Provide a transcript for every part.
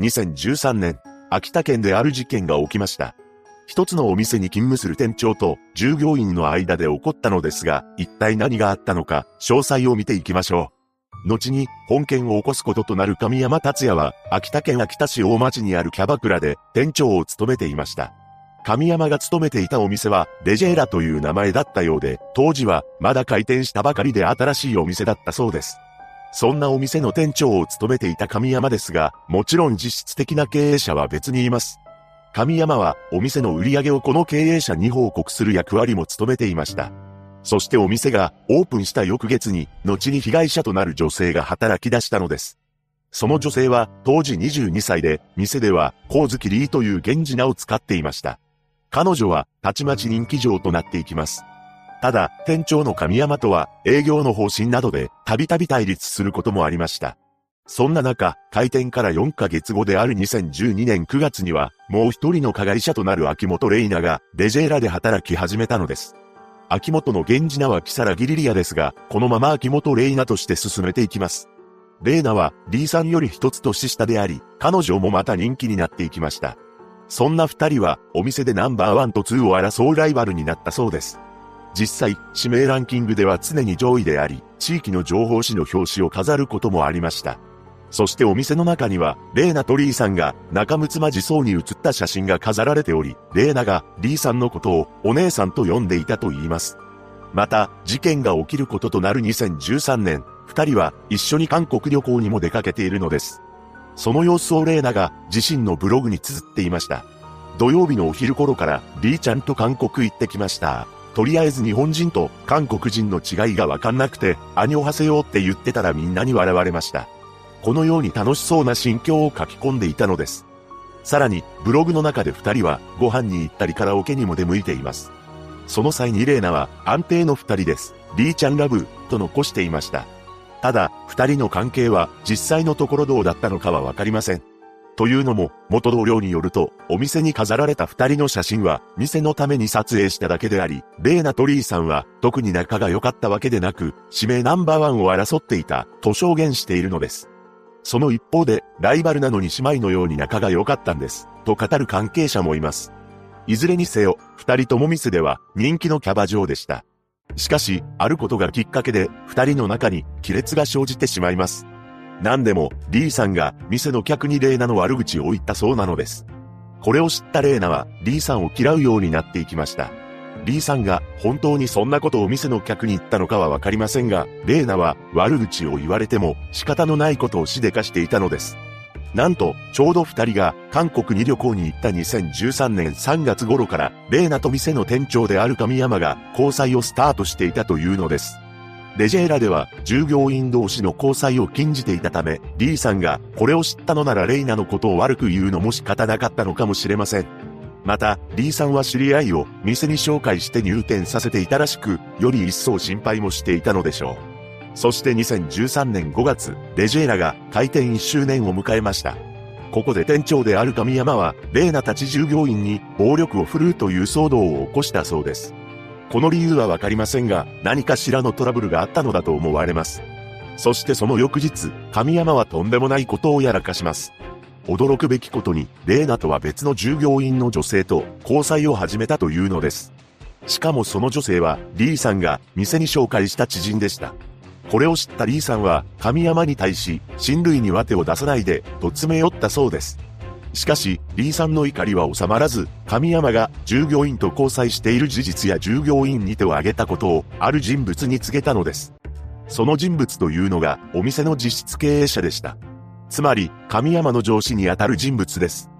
2013年、秋田県である事件が起きました。一つのお店に勤務する店長と従業員の間で起こったのですが、一体何があったのか、詳細を見ていきましょう。後に、本件を起こすこととなる神山達也は、秋田県秋田市大町にあるキャバクラで店長を務めていました。神山が勤めていたお店は、レジェーラという名前だったようで、当時は、まだ開店したばかりで新しいお店だったそうです。そんなお店の店長を務めていた神山ですが、もちろん実質的な経営者は別にいます。神山は、お店の売り上げをこの経営者に報告する役割も務めていました。そしてお店がオープンした翌月に、後に被害者となる女性が働き出したのです。その女性は当時22歳で、店では、光月リーという源氏名を使っていました。彼女は、たちまち人気上となっていきます。ただ、店長の神山とは、営業の方針などで、たびたび対立することもありました。そんな中、開店から4ヶ月後である2012年9月には、もう一人の加害者となる秋元玲奈が、レジェーラで働き始めたのです。秋元の源氏名は木更木リリアですが、このまま秋元玲奈として進めていきます。玲奈は D さんより一つ年下であり、彼女もまた人気になっていきました。そんな二人はお店でナンバーワンとツーを争うライバルになったそうです。実際、指名ランキングでは常に上位であり、地域の情報誌の表紙を飾ることもありました。そしてお店の中には、レーナとリーさんが仲睦まじそうに写った写真が飾られており、レーナがリーさんのことをお姉さんと呼んでいたと言います。また、事件が起きることとなる2013年、二人は一緒に韓国旅行にも出かけているのです。その様子をレーナが自身のブログに綴っていました。土曜日のお昼頃からリーちゃんと韓国行ってきました。とりあえず日本人と韓国人の違いがわかんなくて、兄をはせようって言ってたらみんなに笑われました。このように楽しそうな心境を書き込んでいたのです。さらに、ブログの中で二人はご飯に行ったりカラオケにも出向いています。その際にレーナは安定の二人です。リーちゃんラブと残していました。ただ、二人の関係は実際のところどうだったのかはわかりません。というのも、元同僚によると、お店に飾られた二人の写真は、店のために撮影しただけであり、レーナとリーさんは、特に仲が良かったわけでなく、指名ナンバーワンを争っていた、と証言しているのです。その一方で、ライバルなのに姉妹のように仲が良かったんです、と語る関係者もいます。いずれにせよ、二人とも店では人気のキャバ嬢でした。しかし、あることがきっかけで、二人の中に亀裂が生じてしまいます。何でも、リーさんが店の客にレーナの悪口を言ったそうなのです。これを知ったレーナは、リーさんを嫌うようになっていきました。リーさんが本当にそんなことを店の客に言ったのかはわかりませんが、レーナは悪口を言われても仕方のないことをしでかしていたのです。なんと、ちょうど二人が韓国に旅行に行った2013年3月頃から、レーナと店の店長である神山が交際をスタートしていたというのです。レジェーラでは従業員同士の交際を禁じていたため、リーさんがこれを知ったのならレイナのことを悪く言うのも仕方なかったのかもしれません。また、リーさんは知り合いを店に紹介して入店させていたらしく、より一層心配もしていたのでしょう。そして2013年5月、レジェーラが開店1周年を迎えました。ここで店長である神山は、レーナたち従業員に暴力を振るうという騒動を起こしたそうです。この理由はわかりませんが、何かしらのトラブルがあったのだと思われます。そしてその翌日、神山はとんでもないことをやらかします。驚くべきことに、レーナとは別の従業員の女性と交際を始めたというのです。しかもその女性は、リーさんが店に紹介した知人でした。これを知ったリーさんは、神山に対し、親類には手を出さないで、と詰め寄ったそうです。しかし、リーさんの怒りは収まらず、神山が従業員と交際している事実や従業員に手を挙げたことを、ある人物に告げたのです。その人物というのが、お店の実質経営者でした。つまり、神山の上司にあたる人物です。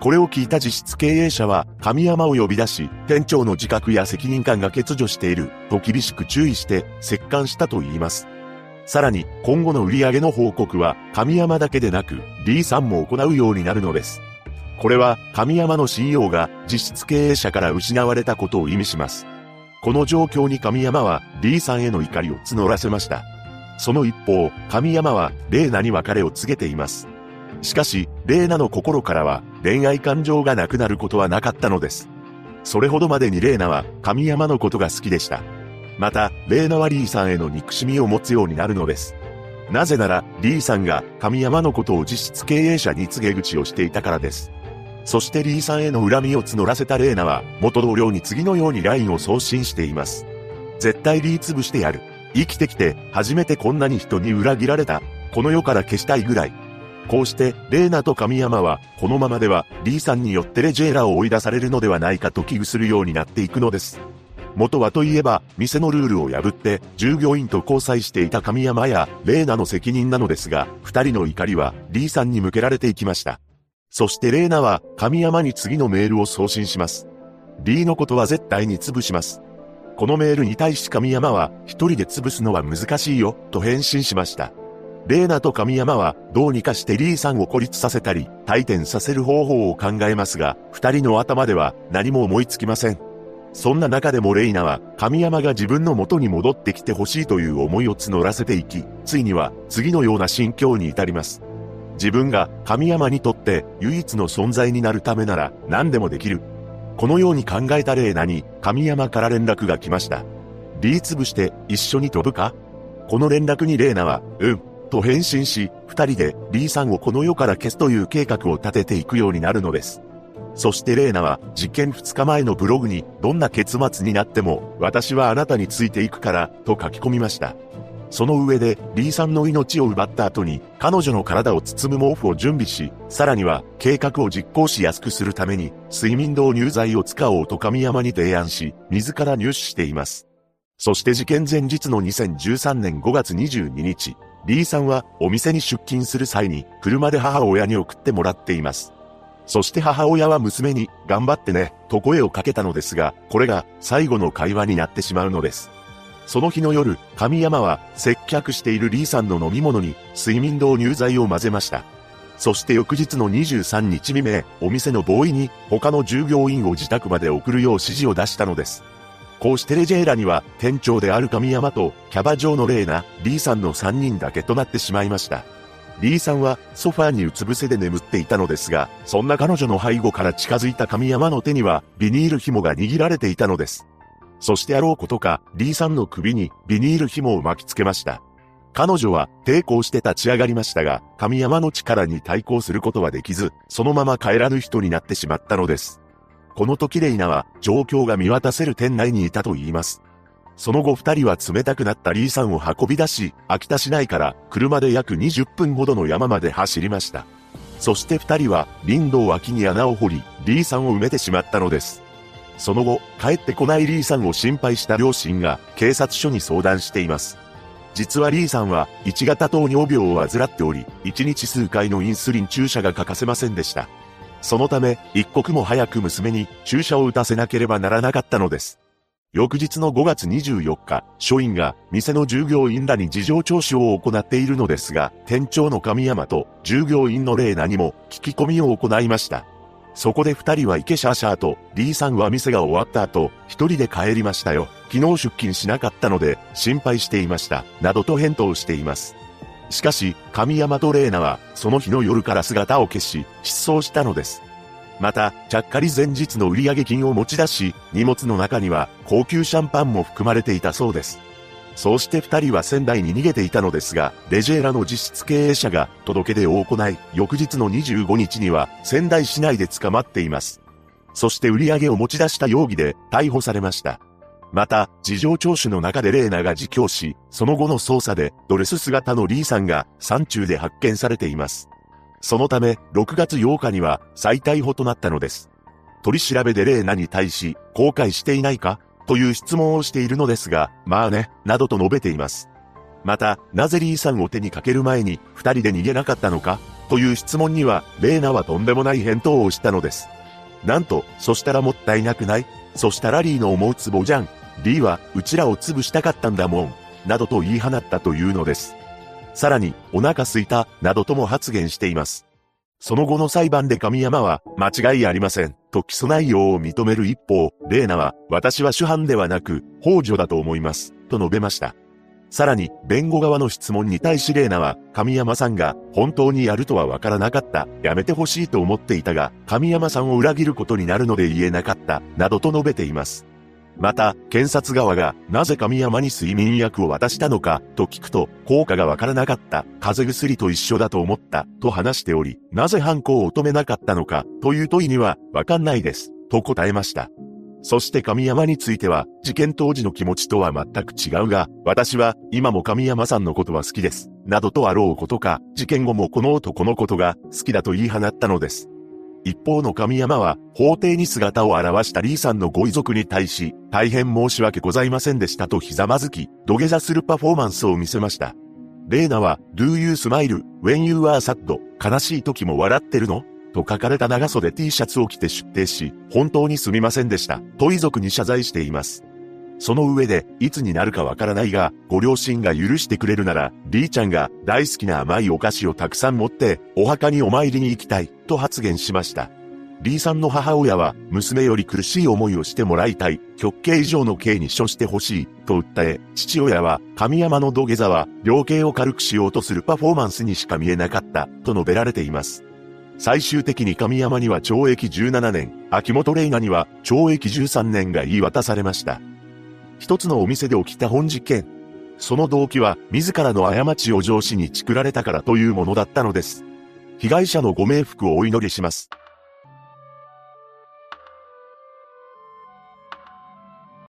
これを聞いた実質経営者は、神山を呼び出し、店長の自覚や責任感が欠如している、と厳しく注意して、折檻したと言います。さらに、今後の売り上げの報告は、神山だけでなく、D さんも行うようになるのです。これは、神山の信用が実質経営者から失われたことを意味します。この状況に神山は D さんへの怒りを募らせました。その一方、神山は、レーナに別れを告げています。しかし、レーナの心からは、恋愛感情がなくなることはなかったのです。それほどまでにレーナは、神山のことが好きでした。また、レーナはリーさんへの憎しみを持つようになるのです。なぜなら、リーさんが神山のことを実質経営者に告げ口をしていたからです。そしてリーさんへの恨みを募らせたレーナは、元同僚に次のように LINE を送信しています。絶対リー潰してやる。生きてきて、初めてこんなに人に裏切られた。この世から消したいぐらい。こうして、レーナと神山は、このままでは、リーさんによってレジェーラを追い出されるのではないかと危惧するようになっていくのです。元はといえば、店のルールを破って、従業員と交際していた神山や、レーナの責任なのですが、二人の怒りは、リーさんに向けられていきました。そしてレーナは、神山に次のメールを送信します。リーのことは絶対に潰します。このメールに対し神山は、一人で潰すのは難しいよ、と返信しました。レーナと神山は、どうにかしてリーさんを孤立させたり、退店させる方法を考えますが、二人の頭では何も思いつきません。そんな中でもレイナは、神山が自分の元に戻ってきてほしいという思いを募らせていき、ついには次のような心境に至ります。自分が神山にとって唯一の存在になるためなら何でもできる。このように考えたレイナに神山から連絡が来ました。リーツブして一緒に飛ぶか？この連絡にレイナは、うん、と返信し、二人でリーさんをこの世から消すという計画を立てていくようになるのです。そしてレーナは、実験2日前のブログに、どんな結末になっても、私はあなたについていくから、と書き込みました。その上で、リーさんの命を奪った後に、彼女の体を包む毛布を準備し、さらには、計画を実行しやすくするために、睡眠導入剤を使おうと神山に提案し、自ら入手しています。そして事件前日の2013年5月22日、リーさんはお店に出勤する際に車で母親に送ってもらっています。そして母親は娘に、頑張ってね、と声をかけたのですが、これが最後の会話になってしまうのです。その日の夜、神山は接客しているリーさんの飲み物に睡眠導入剤を混ぜました。そして翌日の23日未明、お店のボーイに他の従業員を自宅まで送るよう指示を出したのです。こうしてレジェーラには店長である神山とキャバ嬢のレーナ、リーさんの3人だけとなってしまいました。リーさんはソファーにうつ伏せで眠っていたのですが、そんな彼女の背後から近づいた神山の手にはビニール紐が握られていたのです。そしてあろうことか、リーさんの首にビニール紐を巻きつけました。彼女は抵抗して立ち上がりましたが、神山の力に対抗することはできず、そのまま帰らぬ人になってしまったのです。この時レイナは状況が見渡せる店内にいたと言います。その後二人は冷たくなったリーさんを運び出し、秋田市内から車で約20分ほどの山まで走りました。そして二人は林道脇に穴を掘り、リーさんを埋めてしまったのです。その後、帰ってこないリーさんを心配した両親が警察署に相談しています。実はリーさんは1型糖尿病を患っており、1日数回のインスリン注射が欠かせませんでした。そのため、一刻も早く娘に注射を打たせなければならなかったのです。翌日の5月24日、署員が店の従業員らに事情聴取を行っているのですが、店長の神山と従業員のレーナにも聞き込みを行いました。そこで二人は池シャーシャーと D さんは店が終わった後、一人で帰りましたよ。昨日出勤しなかったので心配していました。などと返答しています。しかし、神山とレーナはその日の夜から姿を消し、失踪したのです。また、ちゃっかり前日の売上金を持ち出し、荷物の中には高級シャンパンも含まれていたそうです。そうして二人は仙台に逃げていたのですが、レジェーラの実質経営者が届け出を行い、翌日の25日には仙台市内で捕まっています。そして売上を持ち出した容疑で逮捕されました。また、事情聴取の中でレーナが自供し、その後の捜査でドレス姿のリーさんが山中で発見されています。そのため、6月8日には再逮捕となったのです。取り調べでレーナに対し、後悔していないかという質問をしているのですが、まあね、などと述べています。また、なぜリーさんを手にかける前に二人で逃げなかったのかという質問には、レーナはとんでもない返答をしたのです。なんと、そしたらもったいなくないそしたらリーの思うツボじゃん。リーは、うちらを潰したかったんだもん。などと言い放ったというのです。さらに、お腹すいた、などとも発言しています。その後の裁判で神山は、間違いありません、と起訴内容を認める一方、レーナは、私は主犯ではなく、法助だと思います、と述べました。さらに、弁護側の質問に対しレーナは、神山さんが、本当にやるとはわからなかった、やめてほしいと思っていたが、神山さんを裏切ることになるので言えなかった、などと述べています。また、検察側が、なぜ神山に睡眠薬を渡したのか、と聞くと、効果がわからなかった、風邪薬と一緒だと思った、と話しており、なぜ犯行を止めなかったのか、という問いには、わかんないです、と答えました。そして神山については、事件当時の気持ちとは全く違うが、私は、今も神山さんのことは好きです。などとあろうことか、事件後もこの男のことが好きだと言い放ったのです。一方の神山は、法廷に姿を現したリーさんのご遺族に対し、大変申し訳ございませんでしたとひざまずき、土下座するパフォーマンスを見せました。レーナは、Do you smile when you are sad? 悲しい時も笑ってるの？と書かれた長袖 T シャツを着て出廷し、本当にすみませんでした。と遺族に謝罪しています。その上で、いつになるかわからないが、ご両親が許してくれるなら、リーちゃんが大好きな甘いお菓子をたくさん持って、お墓にお参りに行きたい、と発言しました。リーさんの母親は、娘より苦しい思いをしてもらいたい、極刑以上の刑に処してほしい、と訴え、父親は、神山の土下座は、量刑を軽くしようとするパフォーマンスにしか見えなかった、と述べられています。最終的に神山には懲役17年、秋元玲奈には懲役13年が言い渡されました。一つのお店で起きた本実験。その動機は、自らの過ちを上司にチクられたからというものだったのです。被害者のご冥福をお祈りします。